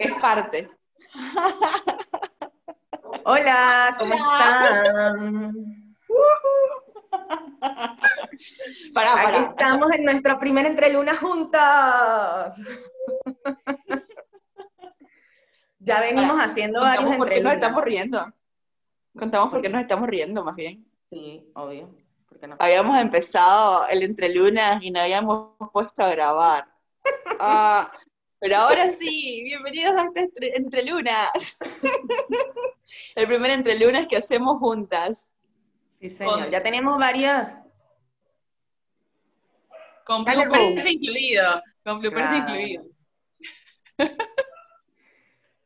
Es parte. Hola, ¿cómo están? Para, Aquí para. estamos en nuestra primera entreluna juntas. ya venimos haciendo varios Contamos por qué nos entrelunas. estamos riendo. Contamos por qué nos estamos riendo, más bien. Sí, obvio. ¿Por qué no? Habíamos empezado el entre lunas y no habíamos puesto a grabar. Ah, pero ahora sí, bienvenidos a este entre, entre lunas. el primer entre lunas que hacemos juntas. Sí, señor. Con- Ya tenemos varias. Con bloopers Ru. incluido. Con bloopers Claro. incluido.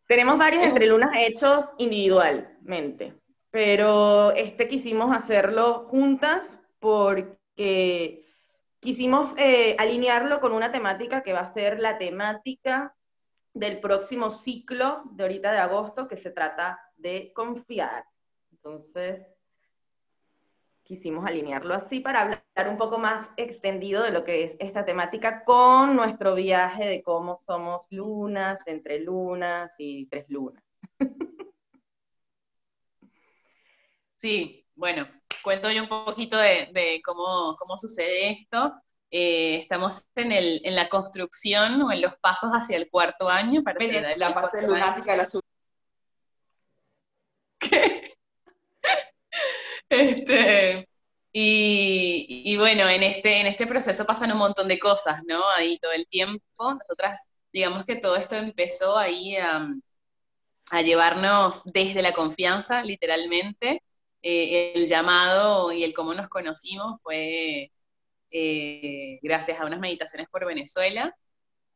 Tenemos varios Es- entrelunas hechos individualmente, pero este quisimos hacerlo juntas porque quisimos eh, alinearlo con una temática que va a ser la temática del próximo ciclo de ahorita de agosto, que se trata de confiar. Entonces, quisimos alinearlo así para hablar un poco más extendido de lo que es esta temática con nuestro viaje de cómo somos lunas, entre lunas y tres lunas. Sí, bueno, cuento yo un poquito de, de cómo, cómo sucede esto. Eh, estamos en, el, en la construcción o en los pasos hacia el cuarto año. Para el La parte lunática de la sub. Este, y, y bueno, en este, en este proceso pasan un montón de cosas, ¿no? Ahí todo el tiempo. Nosotras, digamos que todo esto empezó ahí a, a llevarnos desde la confianza, literalmente. Eh, el llamado y el cómo nos conocimos fue eh, gracias a unas meditaciones por Venezuela.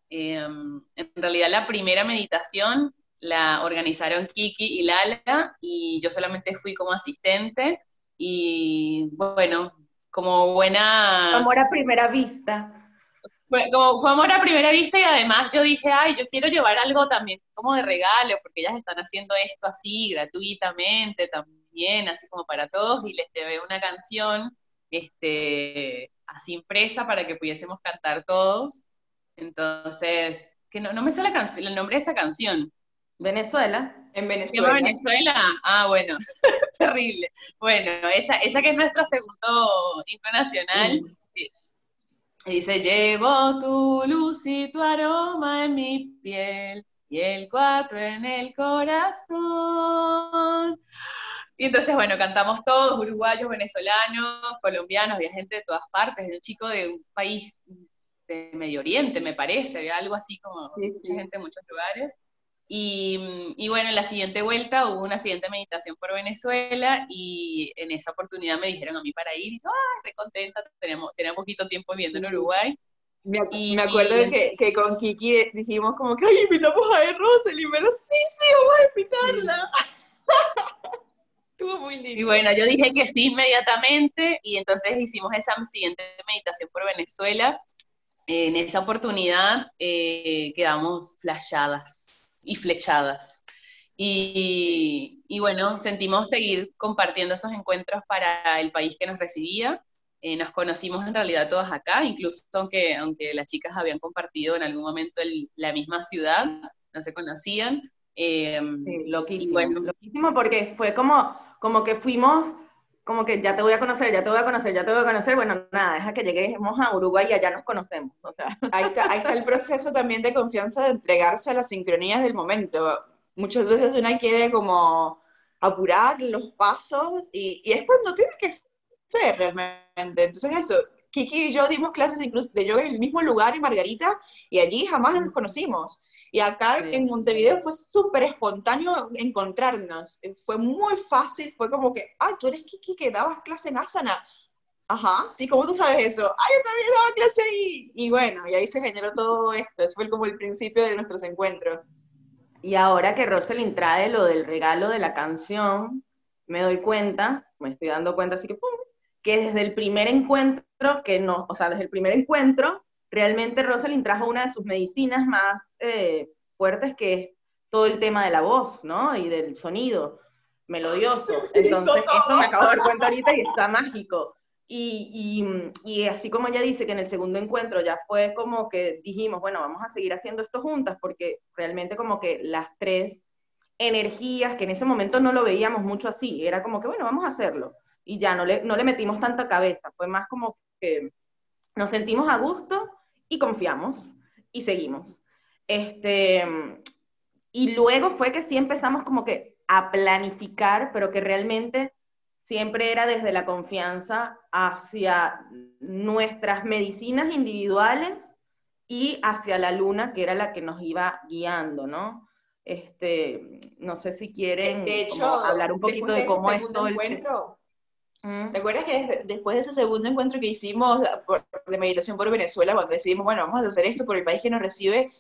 Eh, en realidad la primera meditación la organizaron Kiki y Lala y yo solamente fui como asistente y bueno, como buena... Amor a primera vista. Fue, como, fue amor a primera vista y además yo dije, ay, yo quiero llevar algo también como de regalo, porque ellas están haciendo esto así gratuitamente así como para todos, y les llevé una canción este, así impresa para que pudiésemos cantar todos. Entonces, que no, no me sé la el nombre de esa canción. Venezuela. En ¿Se llama Venezuela. Venezuela? Ah, bueno, terrible. Bueno, esa, esa que es nuestro segundo himno nacional, y dice, llevo tu luz y tu aroma en mi piel y el cuatro en el corazón. Y entonces, bueno, cantamos todos, uruguayos, venezolanos, colombianos, había gente de todas partes, un chico de un país de Medio Oriente, me parece, había algo así como Sí, mucha sí. gente en muchos lugares. Y, y bueno, en la siguiente vuelta hubo una siguiente meditación por Venezuela y en esa oportunidad me dijeron a mí para ir y yo, ay, re contenta, teníamos, tenía poquito tiempo viviendo en. Uruguay. Me, ac- Y- me acuerdo y- que, que con Kiki dijimos como que, ay, invitamos a E. Rosalind, pero sí, sí, vamos a invitarla. Estuvo muy lindo. Y bueno, yo dije que sí inmediatamente y entonces hicimos esa siguiente meditación por Venezuela. En esa oportunidad eh, quedamos flashadas y flechadas. Y, y bueno, sentimos seguir compartiendo esos encuentros para el país que nos recibía. Eh, nos conocimos en realidad todas acá, incluso aunque, aunque las chicas habían compartido en algún momento el- la misma ciudad, no se conocían. Eh, Sí, loquísimo. Y bueno. Loquísimo porque fue como, como que fuimos, como que ya te voy a conocer, ya te voy a conocer, ya te voy a conocer. Bueno, nada, deja que lleguemos a Uruguay y allá nos conocemos. O sea, Ahí está, ahí está el proceso también de confianza de entregarse a las sincronías del momento. Muchas veces una quiere como apurar los pasos y, y es cuando tiene que ser realmente. Entonces eso, Kiki y yo dimos clases incluso de yoga en el mismo lugar en Margarita y allí jamás nos conocimos. Y acá Sí. en Montevideo fue súper espontáneo encontrarnos. Fue muy fácil, fue como que, ah, tú eres Kiki que dabas clase en Asana. Ajá, sí, ¿cómo tú sabes eso? Ah, yo también daba clase ahí. Y bueno, y ahí se generó todo esto. Eso fue como el principio de nuestros encuentros. y ahora que Rosalind trae lo del regalo de la canción, me doy cuenta, me estoy dando cuenta así que pum, que desde el primer encuentro, que no, o sea, desde el primer encuentro, realmente Rosalind trajo una de sus medicinas más eh, fuertes, que es todo el tema de la voz, ¿no? Y del sonido melodioso. Entonces, eso me acabo de dar cuenta ahorita y está mágico. Y, y, así como ella dice que en el segundo encuentro ya fue como que dijimos, bueno, vamos a seguir haciendo esto juntas, porque realmente como que las tres energías, que en ese momento no lo veíamos mucho así, era como que, bueno, vamos a hacerlo. Y ya no le, no le metimos tanta cabeza, fue más como que nos sentimos a gusto y confiamos y seguimos. Este, y luego fue que sí empezamos como que a planificar, pero que realmente siempre era desde la confianza hacia nuestras medicinas individuales y hacia la luna, que era la que nos iba guiando, ¿no? Este, no sé si quieren hablar un poquito de, cómo es todo encuentro, ¿Mm? ¿Te acuerdas que después de ese segundo encuentro que hicimos de meditación por Venezuela, cuando decidimos, bueno, vamos a hacer esto por el país que nos recibe,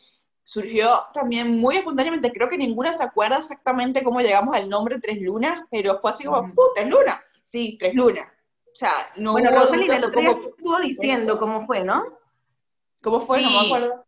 surgió también muy espontáneamente, creo que ninguna se acuerda exactamente cómo llegamos al nombre Tres Lunas, pero fue así como, ¡pum! Tres Lunas! Sí, Tres Lunas. O sea, no bueno, hubo Rosalina, lo que estuvo diciendo cómo fue, ¿no? ¿Cómo fue? No me acuerdo.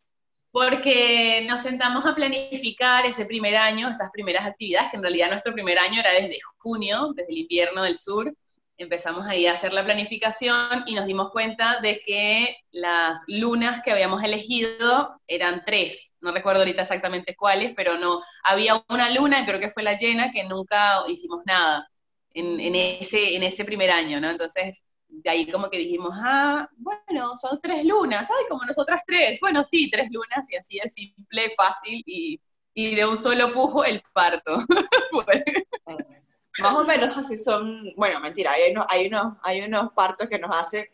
Porque nos sentamos a planificar ese primer año, esas primeras actividades, que en realidad nuestro primer año era desde junio, desde el invierno del sur, empezamos ahí a hacer la planificación y nos dimos cuenta de que las lunas que habíamos elegido eran tres, no recuerdo ahorita exactamente cuáles, pero no, había una luna, creo que fue la llena, que nunca hicimos nada en, ese, en ese primer año, ¿no? Entonces, de ahí como que dijimos, ah, bueno, son tres lunas, ay, como nosotras tres, bueno, sí, tres lunas, y así es simple, fácil, y, y de un solo pujo el parto. Más o menos así son, bueno, mentira, hay unos, hay unos, hay unos partos que nos hacen,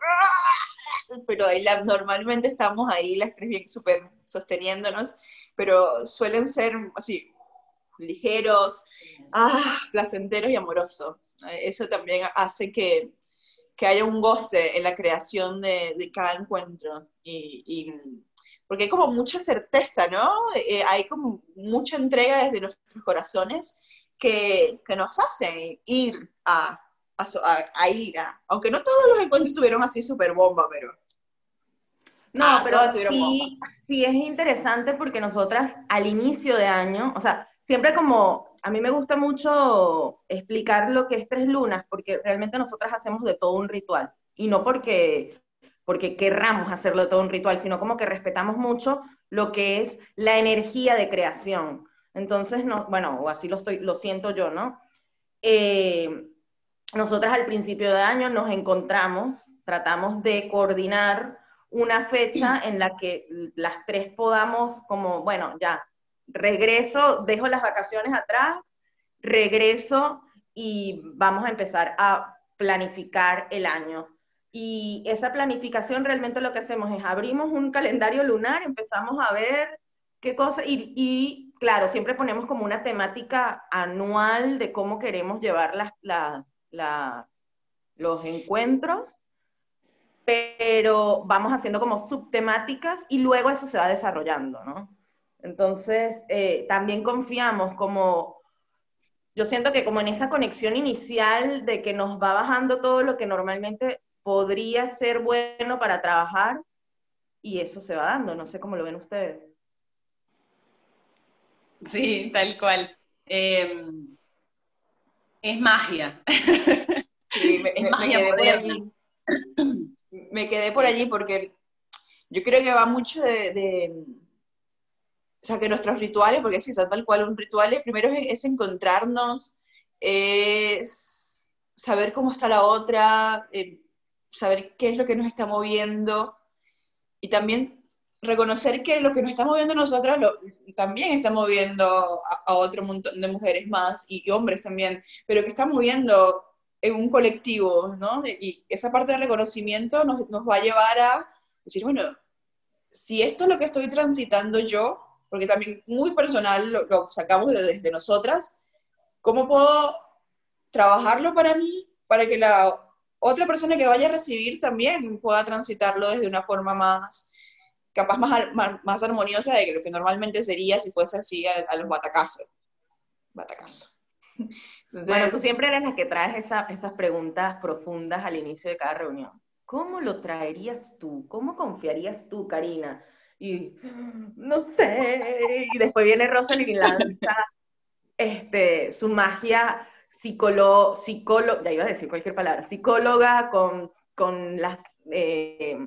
pero ahí normalmente estamos ahí las tres bien súper sosteniéndonos, pero suelen ser así, ligeros, ah, placenteros y amorosos. Eso también hace que, que haya un goce en la creación de, de cada encuentro. Y, y, porque hay como mucha certeza, ¿no? Eh, hay como mucha entrega desde nuestros corazones que, nos hacen ir a, a, ir a, aunque no todos los encuentros tuvieron así súper bomba, pero... No, ah, pero sí, sí es interesante porque nosotras al inicio de año, o sea, siempre como, a mí me gusta mucho explicar lo que es Tres Lunas, porque realmente nosotras hacemos de todo un ritual, y no porque, porque querramos hacerlo de todo un ritual, sino como que respetamos mucho lo que es la energía de creación. Entonces, no, bueno, o así lo, estoy, lo siento yo, ¿no? Eh, nosotras al principio de año nos encontramos, tratamos de coordinar una fecha en la que las tres podamos, como, bueno, ya, regreso, dejo las vacaciones atrás, regreso y vamos a empezar a planificar el año. Y esa planificación realmente lo que hacemos es abrimos un calendario lunar, empezamos a ver qué cosa, y claro, siempre ponemos como una temática anual de cómo queremos llevar los encuentros, pero vamos haciendo como subtemáticas y luego eso se va desarrollando, ¿no? Entonces, eh, también confiamos como, yo siento que como en esa conexión inicial de que nos va bajando todo lo que normalmente podría ser bueno para trabajar y eso se va dando, no sé cómo lo ven ustedes. Sí, tal cual. Em, es magia. me, es magia quedé por allí. Me quedé por allí porque yo creo que va mucho de, o sea, que nuestros rituales, porque sí, son tal cual un ritual, primero es, encontrarnos, es saber cómo está la otra, eh, saber qué es lo que nos está moviendo, y también reconocer que lo que nos está moviendo nosotras también está moviendo a, otro montón de mujeres más y, hombres también, pero que está moviendo en un colectivo, ¿no? Y esa parte de reconocimiento nos, nos va a llevar a decir, bueno, si esto es lo que estoy transitando yo, porque también muy personal lo, sacamos desde nosotras, ¿cómo puedo trabajarlo para mí, para que la otra persona que vaya a recibir también pueda transitarlo desde una forma más capaz más, más, armoniosa de lo que normalmente sería si fuese así a, los batacazos. Batacazo. bueno, tú siempre eres la que traes esas preguntas profundas al inicio de cada reunión. ¿Cómo lo traerías tú? ¿Cómo confiarías tú, Karina? Y no sé. Y después viene Rosalind y lanza este, su magia psicóloga, psicóloga, ya iba a decir cualquier palabra, psicóloga con con las eh,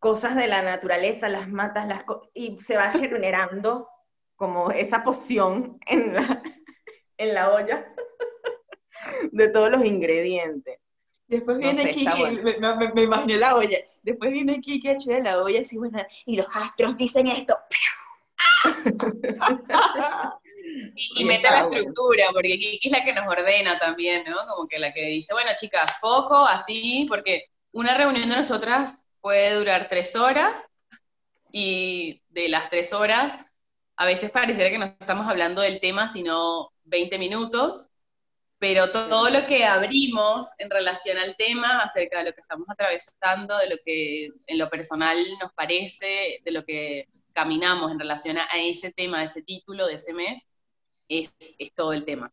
cosas de la naturaleza, las matas, las y se va generando como esa poción en la, en la olla de todos los ingredientes. Después viene Kiki, me, me, imagino la olla. Después viene Kiki a echar la olla así, bueno, y los astros dicen esto. y, mete la estructura, porque Kiki es la que nos ordena también, ¿no? Como que la que dice, bueno, chicas, poco, así, porque una reunión de nosotras puede durar tres horas, y de las tres horas, a veces pareciera que no estamos hablando del tema, sino 20 minutos, pero todo lo que abrimos en relación al tema, acerca de lo que estamos atravesando, de lo que en lo personal nos parece, de lo que caminamos en relación a, ese tema, a ese título de ese mes, es, es todo el tema,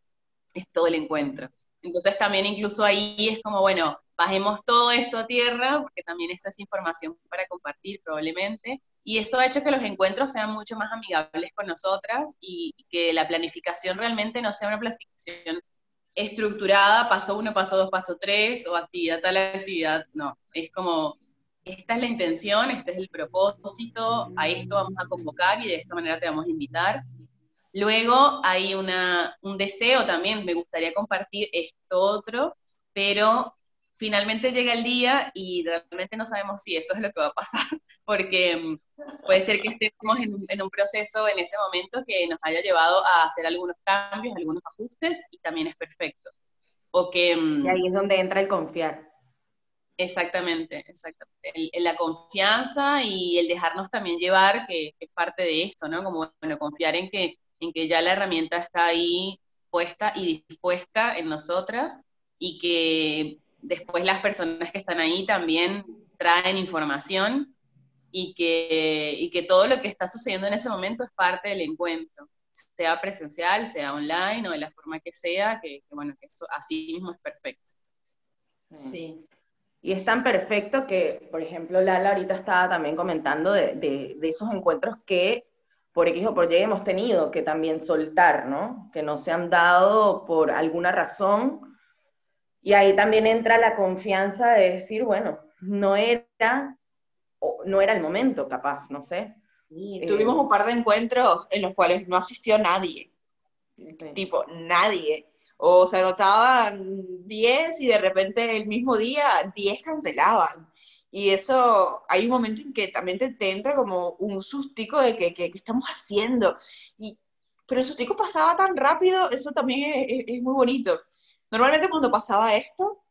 es todo el encuentro. Entonces también incluso ahí es como, bueno, bajemos todo esto a tierra, porque también esta es información para compartir probablemente, y eso ha hecho que los encuentros sean mucho más amigables con nosotras y que la planificación realmente no sea una planificación estructurada, paso uno, paso dos, paso tres, o actividad tal actividad, no, es como, esta es la intención, este es el propósito, a esto vamos a convocar y de esta manera te vamos a invitar. Luego hay una, un deseo también, me gustaría compartir esto otro, pero finalmente llega el día y realmente no sabemos si eso es lo que va a pasar, porque mm, puede ser que estemos en, un proceso en ese momento que nos haya llevado a hacer algunos cambios, algunos ajustes, y también es perfecto. O que, mm, y ahí es donde entra el confiar. Exactamente, exactamente. la confianza y el dejarnos también llevar, que, es parte de esto, ¿no? Como, bueno, confiar en que, en que ya la herramienta está ahí puesta y dispuesta en nosotras y que después las personas que están ahí también traen información y que, que todo lo que está sucediendo en ese momento es parte del encuentro, sea presencial, sea online o de la forma que sea, que, bueno, que eso así mismo es perfecto. Sí. Y es tan perfecto que, por ejemplo, Lala ahorita estaba también comentando de, esos encuentros que por X o por Y hemos tenido que también soltar, ¿no? Que no se han dado por alguna razón y ahí también entra la confianza de decir, bueno, no era, no era el momento, capaz, no sé. Y tuvimos un par de encuentros en los cuales no asistió nadie. Tipo, nadie. O se anotaban 10 y de repente el mismo día 10 cancelaban. Y eso, hay un momento en que también te, entra como un sustico de que, que, estamos haciendo. Y, pero el sustico pasaba tan rápido, eso también es muy bonito. Normalmente cuando pasaba esto,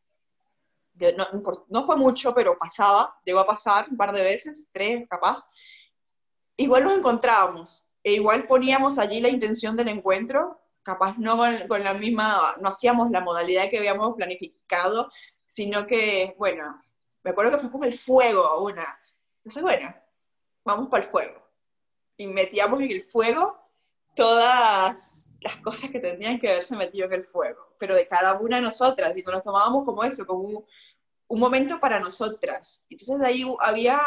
no, fue mucho, pero pasaba, llegó a pasar un par de veces, tres capaz, igual nos encontrábamos, e igual poníamos allí la intención del encuentro, capaz no con, la misma, no hacíamos la modalidad que habíamos planificado, sino que, bueno, me acuerdo que fue como el fuego una. Entonces, bueno, vamos para el fuego. Y metíamos en el fuego todas las cosas que tendrían que haberse metido en el fuego, pero de cada una de nosotras, y nos tomábamos como eso, como un, momento para nosotras. Entonces ahí había,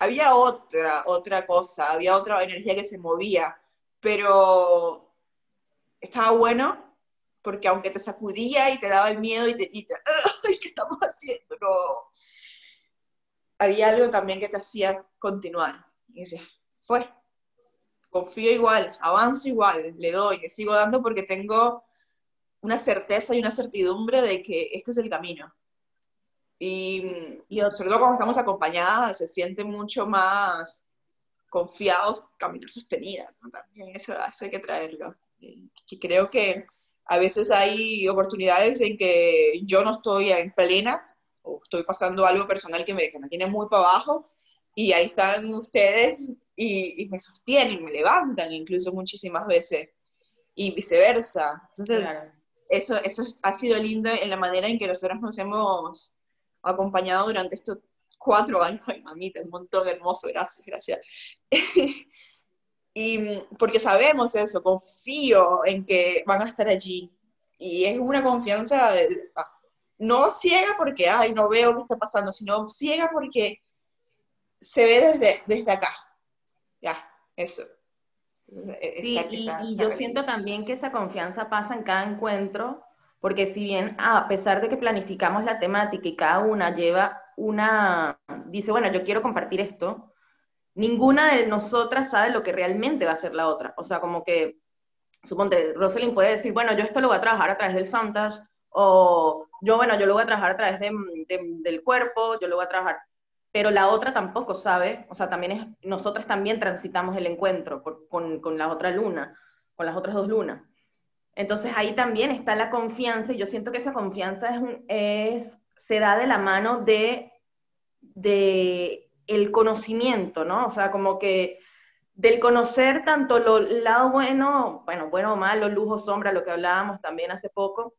había otra, otra cosa, había otra energía que se movía, pero estaba bueno porque aunque te sacudía y te daba el miedo y te, y ¡ay, qué estamos haciendo! No. Había algo también que te hacía continuar. Y decía, fue, confío igual, avanzo igual, le doy, le sigo dando porque tengo una certeza y una certidumbre de que este es el camino. Y, y sobre todo cuando estamos acompañadas, se siente mucho más confiados, caminar sostenida. También eso, hay que traerlo. Y creo que a veces hay oportunidades en que yo no estoy en plena o estoy pasando algo personal que me, que me tiene muy para abajo y ahí están ustedes y, me sostienen, me levantan incluso muchísimas veces y viceversa. Entonces, eso, eso ha sido lindo en la manera en que nosotros nos hemos acompañado durante estos cuatro años. Ay, mamita, un montón hermoso, gracias, gracias. y porque sabemos eso, confío en que van a estar allí. Y es una confianza, ah, no ciega porque, ay, no veo qué está pasando, sino ciega porque se ve desde, desde acá ya, eso. Sí, y, yo siento también que esa confianza pasa en cada encuentro porque si bien a pesar de que planificamos la temática y cada una lleva una, dice, bueno, yo quiero compartir esto, ninguna de nosotras sabe lo que realmente va a ser la otra. O sea, como que, suponte, Rosalind puede decir, bueno, yo esto lo voy a trabajar a través del Santas, o yo, bueno, yo lo voy a trabajar a través del cuerpo, yo lo voy a trabajar, pero la otra tampoco sabe, o sea, también es, nosotras también transitamos el encuentro con, con la otra luna, con las otras dos lunas. Entonces ahí también está la confianza y yo siento que esa confianza es, se da de la mano de, de el conocimiento, ¿no? O sea, como que del conocer tanto lo lado bueno, bueno, bueno o malo, lujo, sombra, lo que hablábamos también hace poco,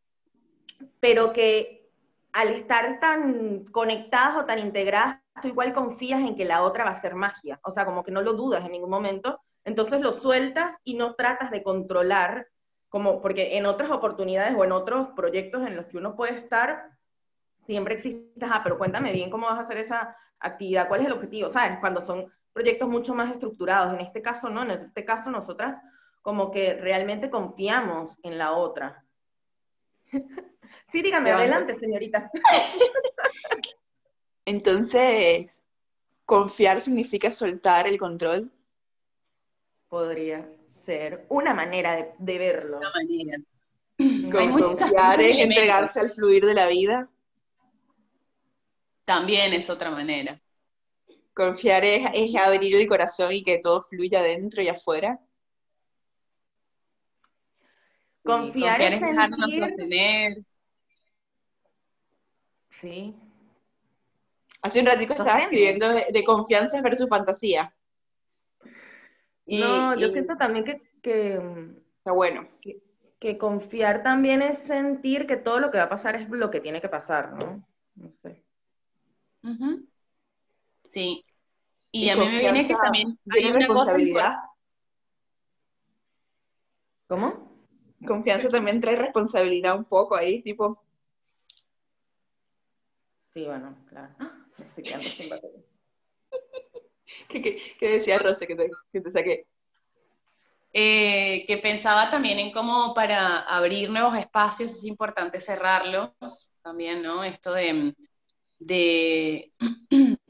pero que al estar tan conectadas o tan integradas, tú igual confías en que la otra va a ser magia, o sea, como que no lo dudas en ningún momento, entonces lo sueltas y no tratas de controlar, como porque en otras oportunidades o en otros proyectos en los que uno puede estar, siempre existe, ah, pero cuéntame bien cómo vas a hacer esa actividad, cuál es el objetivo, ¿sabes? Cuando son proyectos mucho más estructurados, en este caso no, en este caso nosotras como que realmente confiamos en la otra. sí, dígame, adelante, señorita. Entonces, ¿confiar significa soltar el control? Podría ser una manera de, verlo. Una manera. confiar es entregarse al fluir de la vida. También es otra manera. Confiar es, abrir el corazón y que todo fluya dentro y afuera. Confiar, es, dejarnos sostener. Sí. Hace un ratito estaba escribiendo de, confianza versus fantasía. no, yo siento también que, está bueno. Que, confiar también es sentir que todo lo que va a pasar es lo que tiene que pasar, ¿no? No sé. Sí. Y, a mí me viene que también hay una responsabilidad. ¿Cómo? Confianza también trae responsabilidad un poco ahí, tipo. Sí, bueno, claro. Estoy quedando sin batería. ¿Qué, decía Rosa que te, que te saqué? Eh, que pensaba también en cómo para abrir nuevos espacios es importante cerrarlos también, ¿no? Esto de, de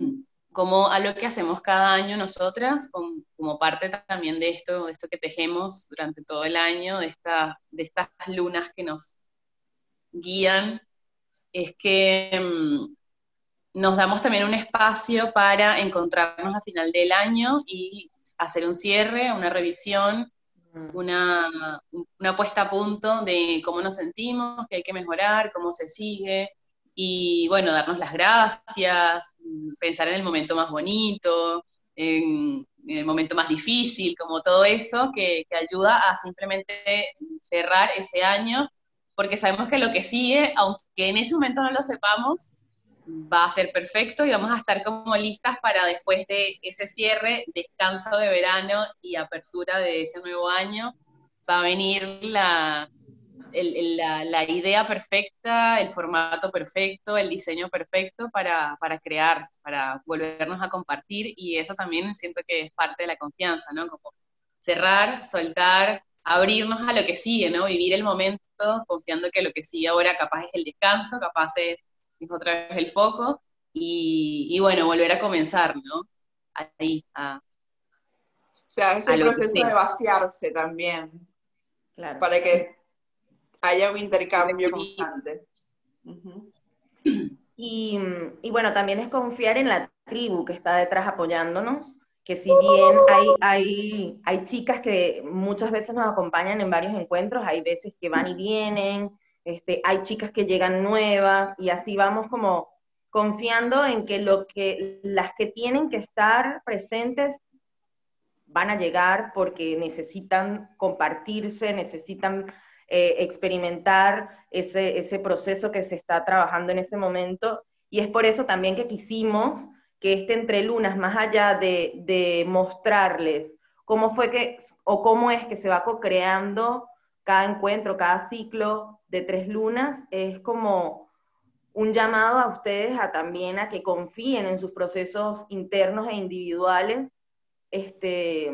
como a lo que hacemos cada año nosotras, como, parte también de esto, de esto que tejemos durante todo el año, de, esta, de estas lunas que nos guían, es que mm, nos damos también un espacio para encontrarnos a final del año y hacer un cierre, una revisión, mm. una, una puesta a punto de cómo nos sentimos, qué hay que mejorar, cómo se sigue, y bueno, darnos las gracias, pensar en el momento más bonito, en, el momento más difícil, como todo eso que, que, ayuda a simplemente cerrar ese año, porque sabemos que lo que sigue, aunque en ese momento no lo sepamos, va a ser perfecto y vamos a estar como listas para después de ese cierre, descanso de verano y apertura de ese nuevo año, va a venir la, la, idea perfecta, el formato perfecto, el diseño perfecto para, crear, para volvernos a compartir y eso también siento que es parte de la confianza, ¿no? Como cerrar, soltar, abrirnos a lo que sigue, ¿no? Vivir el momento confiando que lo que sigue ahora capaz es el descanso, capaz es, otra vez el foco y, bueno, volver a comenzar, ¿no? Ahí, a, o sea, ese proceso de vaciarse también. Claro. Para que haya un intercambio constante. y, bueno, también es confiar en la tribu que está detrás apoyándonos, que si bien hay, hay, hay chicas que muchas veces nos acompañan en varios encuentros, hay veces que van y vienen, este, hay chicas que llegan nuevas y así vamos como confiando en que, lo que las que tienen que estar presentes van a llegar porque necesitan compartirse, necesitan eh, experimentar ese, ese proceso que se está trabajando en ese momento. Y es por eso también que quisimos que este Entre Lunas, más allá de, de mostrarles cómo fue que, o cómo es que se va co-creando cada encuentro, cada ciclo de tres lunas, es como un llamado a ustedes a también a que confíen en sus procesos internos e individuales, este,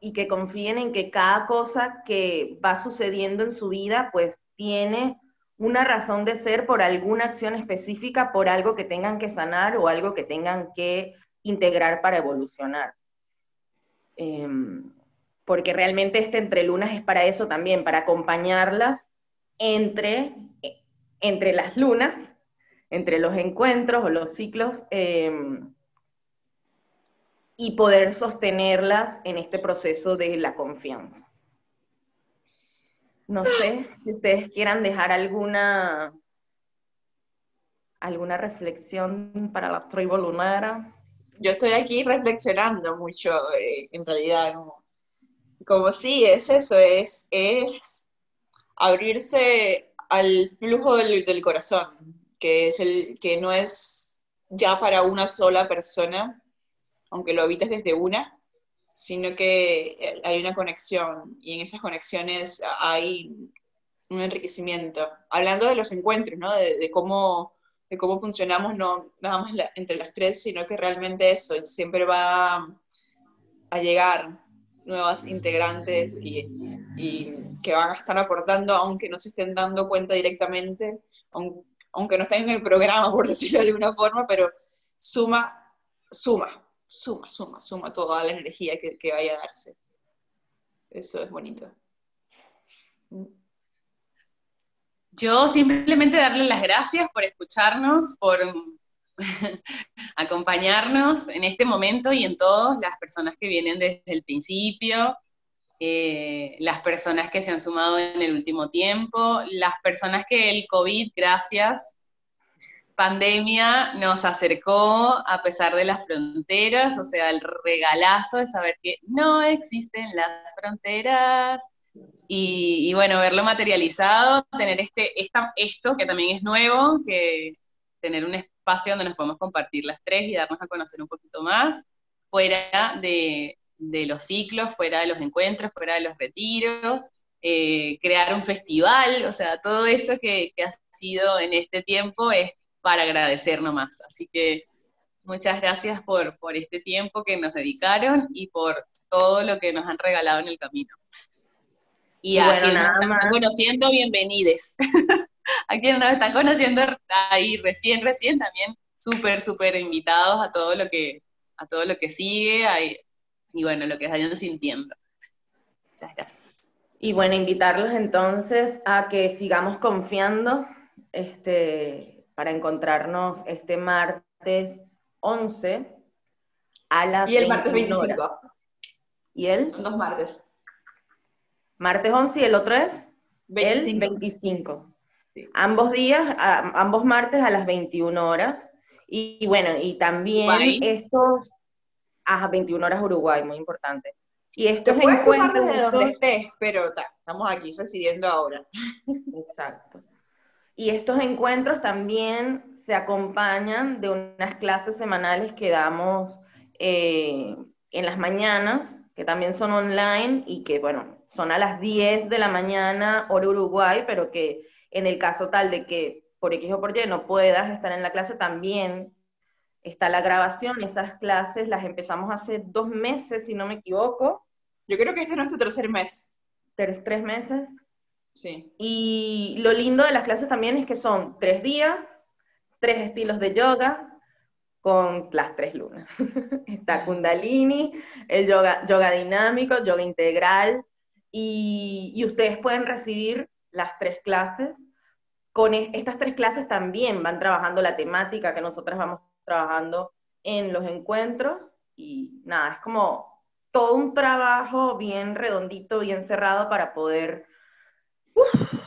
y que confíen en que cada cosa que va sucediendo en su vida, pues tiene una razón de ser por alguna acción específica, por algo que tengan que sanar o algo que tengan que integrar para evolucionar. Em, porque realmente este entre lunas es para eso también, para acompañarlas entre, entre las lunas, entre los encuentros o los ciclos, em, y poder sostenerlas en este proceso de la confianza. No sé si ustedes quieran dejar alguna, alguna reflexión para la tribu lunara. Yo estoy aquí reflexionando mucho, eh, en realidad, como, sí, es eso, es, es abrirse al flujo del, del corazón, que, es el, que no es ya para una sola persona, aunque lo habites desde una, sino que eh, hay una conexión y en esas conexiones hay un enriquecimiento. Hablando de los encuentros, ¿no? de, cómo, de cómo funcionamos, no nada más entre las tres, sino que realmente eso, siempre va a llegar nuevas integrantes y, que van a estar aportando, aunque no se estén dando cuenta directamente, aunque no estén en el programa, por decirlo de alguna forma, pero suma, suma, suma, suma, suma toda la energía que, vaya a darse. Eso es bonito. Yo simplemente darle las gracias por escucharnos, por acompañarnos en este momento y en todas las personas que vienen desde el principio, eh, las personas que se han sumado en el último tiempo, las personas que el COVID, gracias, pandemia nos acercó a pesar de las fronteras, o sea, el regalazo de saber que no existen las fronteras y, bueno, verlo materializado, tener este, esto que también es nuevo, que tener un espacio donde nos podemos compartir las tres y darnos a conocer un poquito más, fuera de, los ciclos, fuera de los encuentros, fuera de los retiros, eh, crear un festival, o sea, todo eso que, que ha sido en este tiempo es para agradecer nomás. Así que muchas gracias por, por este tiempo que nos dedicaron y por todo lo que nos han regalado en el camino. Y, a quienes nos están conociendo, bienvenides. a quienes nos están conociendo ahí recién, recién, también súper, súper invitados a todo lo que, a todo lo que sigue y bueno, lo que vayan sintiendo. Muchas gracias. Y bueno, invitarlos entonces a que sigamos confiando, este, para encontrarnos este martes 11 a las Y el martes 25. ¿Y él? Son dos martes. Martes 11 y el otro es 25. el 25. Ambos días, ambos martes a las 21 horas. Y, bueno, y también estos a 21 horas Uruguay, muy importante. Y estos Te puedes encuentros desde donde estés, pero estamos aquí residiendo ahora. Exacto. Y estos encuentros también se acompañan de unas clases semanales que damos eh, en las mañanas, que también son online y que, bueno, son a las 10 de la mañana, hora Uruguay, pero que en el caso tal de que por X o por Y no puedas estar en la clase, también está la grabación. Esas clases las empezamos hace dos meses, si no me equivoco. Yo creo que este es nuestro tercer mes. Tres, tres meses. Y lo lindo de las clases también es que son tres días, tres estilos de yoga con las tres lunas. Está Kundalini, el yoga, yoga dinámico, yoga integral, y, ustedes pueden recibir las tres clases. Con estas tres clases también van trabajando la temática que nosotras vamos trabajando en los encuentros, y nada, es como todo un trabajo bien redondito, bien cerrado para poder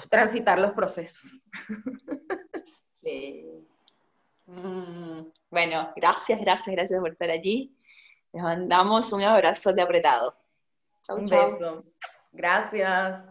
transitar los procesos. Sí. Mm, bueno, gracias, gracias, gracias por estar allí. Les mandamos un abrazo de apretado. un beso. Gracias.